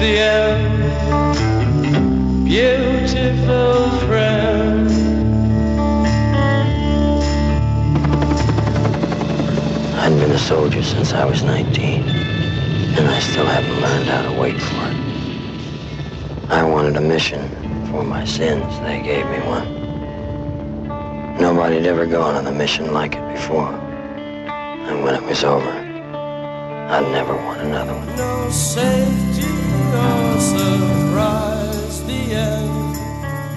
the end, beautiful friend. I'd been a soldier since I was 19, and I still haven't learned how to wait for it. I wanted a mission for my sins. They gave me one. Nobody had ever gone on a mission like it before. And when it was over, I'd never want another one. No safety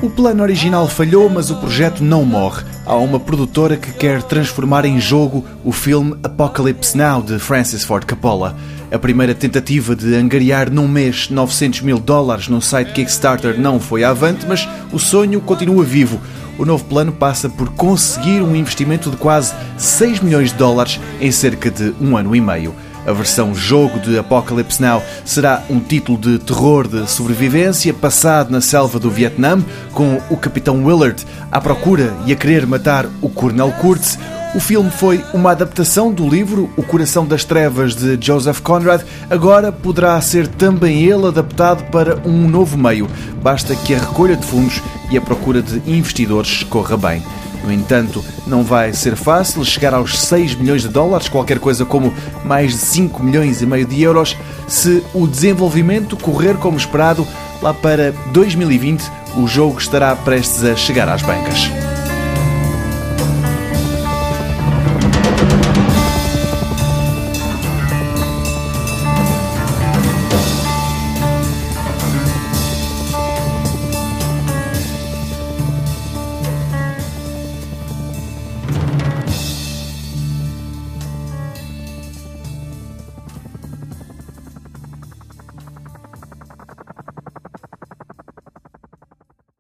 O plano original falhou, mas o projeto não morre. Há uma produtora que quer transformar em jogo o filme Apocalypse Now de Francis Ford Coppola. A primeira tentativa de angariar num mês 900 mil dólares no site Kickstarter não foi avante, mas o sonho continua vivo. O novo plano passa por conseguir um investimento de quase 6 milhões de dólares em cerca de um ano e meio. A versão jogo de Apocalypse Now será um título de terror de sobrevivência passado na selva do Vietnã, com o Capitão Willard à procura e a querer matar o Coronel Kurtz. O filme foi uma adaptação do livro O Coração das Trevas de Joseph Conrad. Agora poderá ser também ele adaptado para um novo meio. Basta que a recolha de fundos e a procura de investidores corra bem. No entanto, não vai ser fácil chegar aos 6 milhões de dólares, qualquer coisa como mais de 5 milhões e meio de euros, se o desenvolvimento correr como esperado. Lá para 2020, o jogo estará prestes a chegar às bancas.